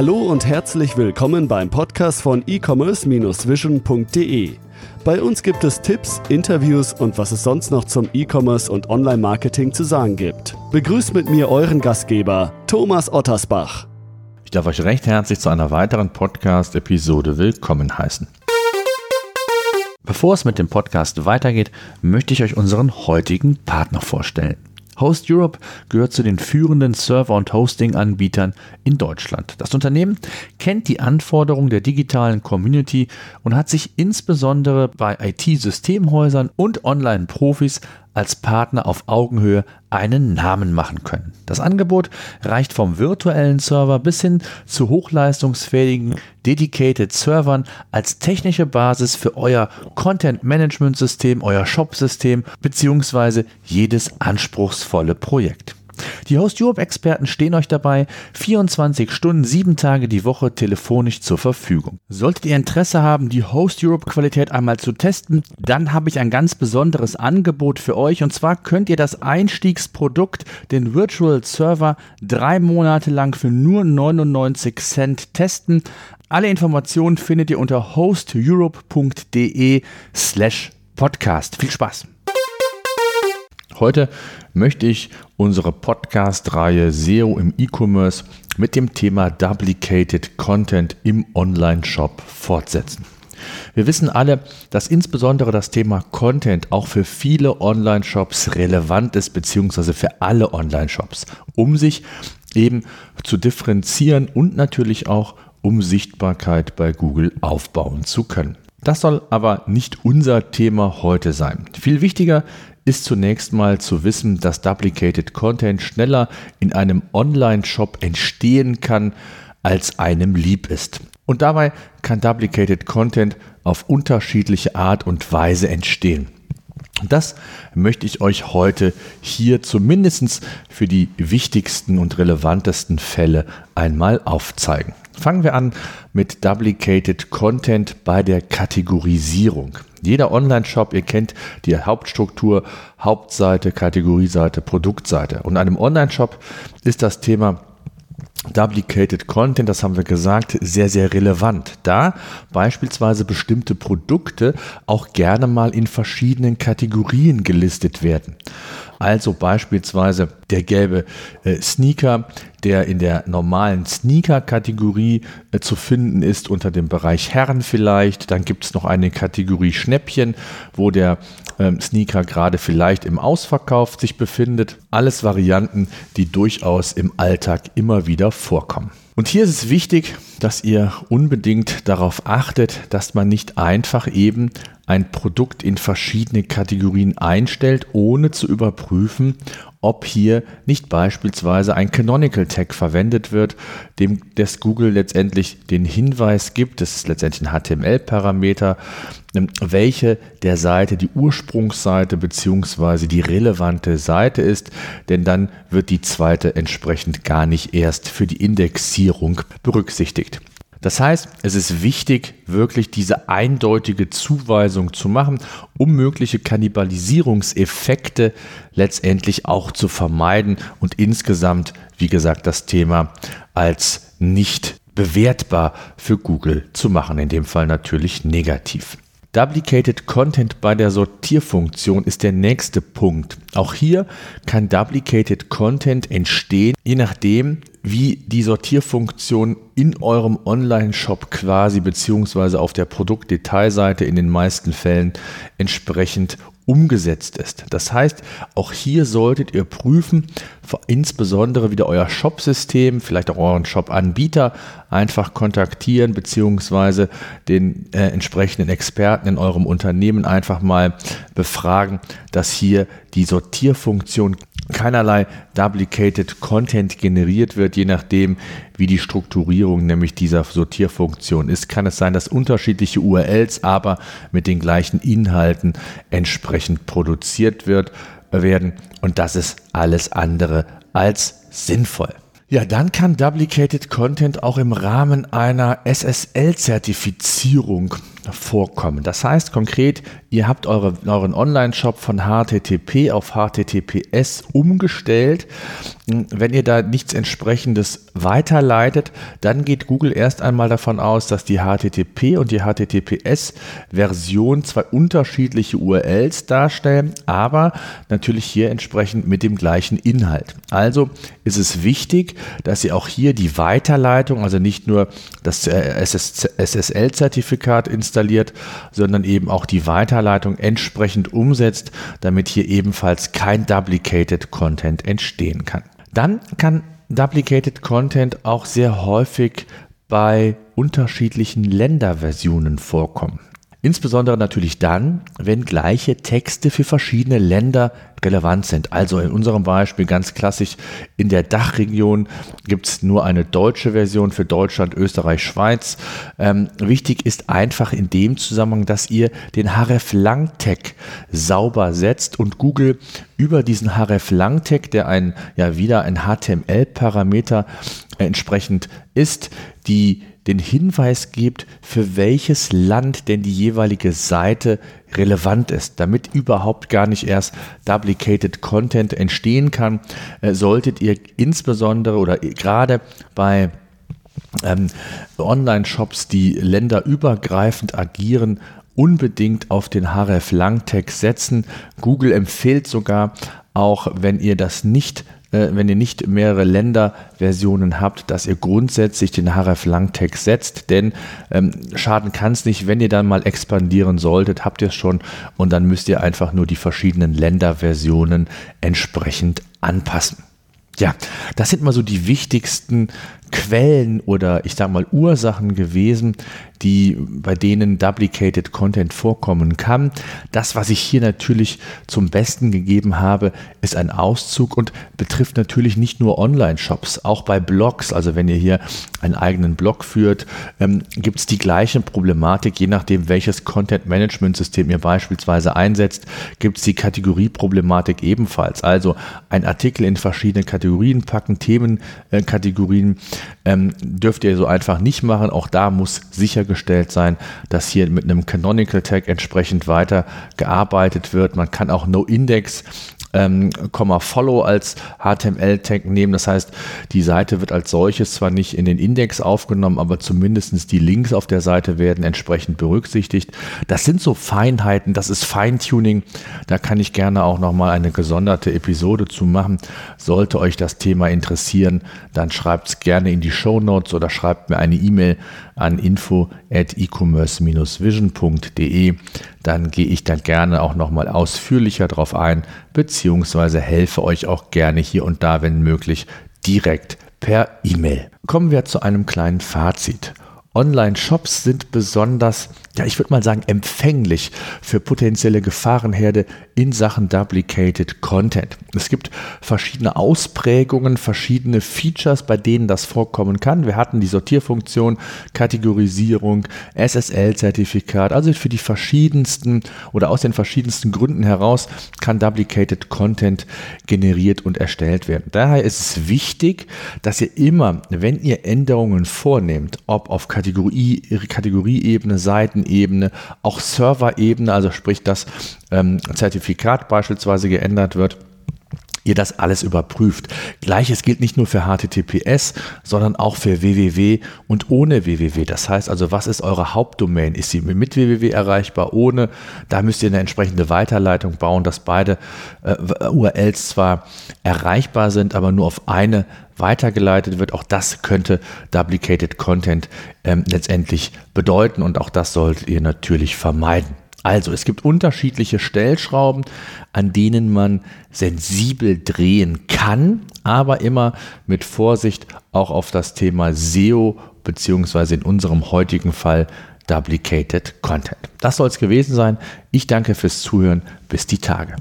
Hallo und herzlich willkommen beim Podcast von e-commerce-vision.de. Bei uns gibt es Tipps, Interviews und was es sonst noch zum E-Commerce und Online-Marketing zu sagen gibt. Begrüßt mit mir euren Gastgeber, Thomas Ottersbach. Ich darf euch recht herzlich zu einer weiteren Podcast-Episode willkommen heißen. Bevor es mit dem Podcast weitergeht, möchte ich euch unseren heutigen Partner vorstellen. Host Europe gehört zu den führenden Server- und Hosting-Anbietern in Deutschland. Das Unternehmen kennt die Anforderungen der digitalen Community und hat sich insbesondere bei IT-Systemhäusern und Online-Profis als Partner auf Augenhöhe einen Namen machen können. Das Angebot reicht vom virtuellen Server bis hin zu hochleistungsfähigen Dedicated Servern als technische Basis für euer Content Management System, euer Shop System bzw. jedes anspruchsvolle Projekt. Die Host Europe Experten stehen euch dabei 24 Stunden, 7 Tage die Woche telefonisch zur Verfügung. Solltet ihr Interesse haben, die Host Europe Qualität einmal zu testen, dann habe ich ein ganz besonderes Angebot für euch und zwar könnt ihr das Einstiegsprodukt, den Virtual Server, drei Monate lang für nur 99 Cent testen. Alle Informationen findet ihr unter hosteurope.de slash podcast. Viel Spaß! Heute möchte ich unsere Podcast-Reihe SEO im E-Commerce mit dem Thema Duplicated Content im Online-Shop fortsetzen. Wir wissen alle, dass insbesondere das Thema Content auch für viele Online-Shops relevant ist, beziehungsweise für alle Online-Shops, um sich eben zu differenzieren und natürlich auch um Sichtbarkeit bei Google aufbauen zu können. Das soll aber nicht unser Thema heute sein. Viel wichtiger ist zunächst mal zu wissen, dass Duplicated Content schneller in einem Online-Shop entstehen kann, als einem lieb ist. Und dabei kann Duplicated Content auf unterschiedliche Art und Weise entstehen. Das möchte ich euch heute hier zumindest für die wichtigsten und relevantesten Fälle einmal aufzeigen. Fangen wir an mit Duplicated Content bei der Kategorisierung. Jeder Online-Shop, ihr kennt die Hauptstruktur, Hauptseite, Kategorieseite, Produktseite. Und einem Online-Shop ist das Thema Duplicated Content, das haben wir gesagt, sehr, sehr relevant, da beispielsweise bestimmte Produkte auch gerne mal in verschiedenen Kategorien gelistet werden. Also beispielsweise der gelbe äh, Sneaker, der in der normalen Sneaker-Kategorie äh, zu finden ist, unter dem Bereich Herren vielleicht. Dann gibt es noch eine Kategorie Schnäppchen, wo der ähm, Sneaker gerade vielleicht im Ausverkauf sich befindet. Alles Varianten, die durchaus im Alltag immer wieder vorkommen. Und hier ist es wichtig, dass ihr unbedingt darauf achtet, dass man nicht einfach eben ein Produkt in verschiedene Kategorien einstellt, ohne zu überprüfen, ob hier nicht beispielsweise ein Canonical Tag verwendet wird, dem das Google letztendlich den Hinweis gibt, das ist letztendlich ein HTML-Parameter, ähm, welche der Seite die Ursprungsseite bzw. die relevante Seite ist, denn dann wird die zweite entsprechend gar nicht erst für die Indexierung berücksichtigt. Das heißt, es ist wichtig, wirklich diese eindeutige Zuweisung zu machen, um mögliche Kannibalisierungseffekte letztendlich auch zu vermeiden und insgesamt, wie gesagt, das Thema als nicht bewertbar für Google zu machen, in dem Fall natürlich negativ. Duplicated Content bei der Sortierfunktion ist der nächste Punkt. Auch hier kann Duplicated Content entstehen, je nachdem, wie die Sortierfunktion in eurem Online-Shop quasi beziehungsweise auf der Produktdetailseite in den meisten Fällen entsprechend umgesetzt ist. Das heißt, auch hier solltet ihr prüfen, insbesondere wieder euer Shop-System, vielleicht auch euren Shop-Anbieter einfach kontaktieren, beziehungsweise den äh, entsprechenden Experten in eurem Unternehmen einfach mal befragen, dass hier die Sortierfunktion keinerlei Duplicated Content generiert wird, je nachdem, wie die Strukturierung nämlich dieser Sortierfunktion ist. Kann es sein, dass unterschiedliche URLs aber mit den gleichen Inhalten entsprechend produziert wird, werden und das ist alles andere als sinnvoll. Ja, dann kann Duplicated Content auch im Rahmen einer SSL-Zertifizierung vorkommen. Das heißt konkret, ihr habt eure, euren Online-Shop von HTTP auf HTTPS umgestellt. Wenn ihr da nichts entsprechendes weiterleitet, dann geht Google erst einmal davon aus, dass die HTTP und die HTTPS-Version zwei unterschiedliche URLs darstellen, aber natürlich hier entsprechend mit dem gleichen Inhalt. Also ist es wichtig, dass ihr auch hier die Weiterleitung, also nicht nur das SSL-Zertifikat installiert, sondern eben auch die Weiterleitung entsprechend umsetzt, damit hier ebenfalls kein Duplicated Content entstehen kann. Dann kann Duplicated Content auch sehr häufig bei unterschiedlichen Länderversionen vorkommen. Insbesondere natürlich dann, wenn gleiche Texte für verschiedene Länder relevant sind. Also in unserem Beispiel ganz klassisch, in der Dachregion gibt es nur eine deutsche Version für Deutschland, Österreich, Schweiz. Ähm, wichtig ist einfach in dem Zusammenhang, dass ihr den href lang tag sauber setzt und Google über diesen href lang tag der ein, ja wieder ein HTML-Parameter entsprechend ist, die den Hinweis gibt, für welches Land denn die jeweilige Seite relevant ist, damit überhaupt gar nicht erst duplicated Content entstehen kann, äh, solltet ihr insbesondere oder gerade bei ähm, Online-Shops, die länderübergreifend agieren, unbedingt auf den href-lang-Tag setzen. Google empfiehlt sogar, auch wenn ihr das nicht wenn ihr nicht mehrere Länderversionen habt, dass ihr grundsätzlich den href-lang-Tag setzt, denn ähm, schaden kann es nicht, wenn ihr dann mal expandieren solltet, habt ihr es schon und dann müsst ihr einfach nur die verschiedenen Länderversionen entsprechend anpassen. Ja, das sind mal so die wichtigsten Quellen oder ich sage mal Ursachen gewesen, die bei denen Duplicated Content vorkommen kann. Das, was ich hier natürlich zum Besten gegeben habe, ist ein Auszug und betrifft natürlich nicht nur Online-Shops, auch bei Blogs. Also wenn ihr hier einen eigenen Blog führt, ähm, gibt es die gleiche Problematik, je nachdem, welches Content-Management-System ihr beispielsweise einsetzt, gibt es die Kategorieproblematik ebenfalls. Also ein Artikel in verschiedene Kategorien packen, Themenkategorien. Äh, ähm, dürft ihr so einfach nicht machen. Auch da muss sichergestellt sein, dass hier mit einem Canonical Tag entsprechend weiter gearbeitet wird. Man kann auch No-Index ähm, Follow als HTML-Tag nehmen. Das heißt, die Seite wird als solches zwar nicht in den Index aufgenommen, aber zumindest die Links auf der Seite werden entsprechend berücksichtigt. Das sind so Feinheiten, das ist Feintuning. Da kann ich gerne auch nochmal eine gesonderte Episode zu machen. Sollte euch das Thema interessieren, dann schreibt es gerne in die Show Notes oder schreibt mir eine E-Mail an info at e-commerce-vision.de. Dann gehe ich da gerne auch nochmal ausführlicher drauf ein, beziehungsweise helfe euch auch gerne hier und da, wenn möglich, direkt per E-Mail. Kommen wir zu einem kleinen Fazit. Online-Shops sind besonders, ja, ich würde mal sagen, empfänglich für potenzielle Gefahrenherde in Sachen Duplicated Content. Es gibt verschiedene Ausprägungen, verschiedene Features, bei denen das vorkommen kann. Wir hatten die Sortierfunktion, Kategorisierung, SSL-Zertifikat, also für die verschiedensten oder aus den verschiedensten Gründen heraus kann Duplicated Content generiert und erstellt werden. Daher ist es wichtig, dass ihr immer, wenn ihr Änderungen vornehmt, ob auf Kategorie, Kategorieebene, Seitenebene, auch Serverebene, also sprich das ähm, Zertifikat beispielsweise geändert wird, ihr das alles überprüft. Gleiches gilt nicht nur für HTTPS, sondern auch für www und ohne www. Das heißt also, was ist eure Hauptdomain? Ist sie mit www erreichbar, ohne? Da müsst ihr eine entsprechende Weiterleitung bauen, dass beide äh, URLs zwar erreichbar sind, aber nur auf eine weitergeleitet wird. Auch das könnte Duplicated Content ähm, letztendlich bedeuten und auch das solltet ihr natürlich vermeiden. Also, es gibt unterschiedliche Stellschrauben, an denen man sensibel drehen kann, aber immer mit Vorsicht auch auf das Thema SEO beziehungsweise in unserem heutigen Fall Duplicated Content. Das soll es gewesen sein. Ich danke fürs Zuhören. Bis die Tage.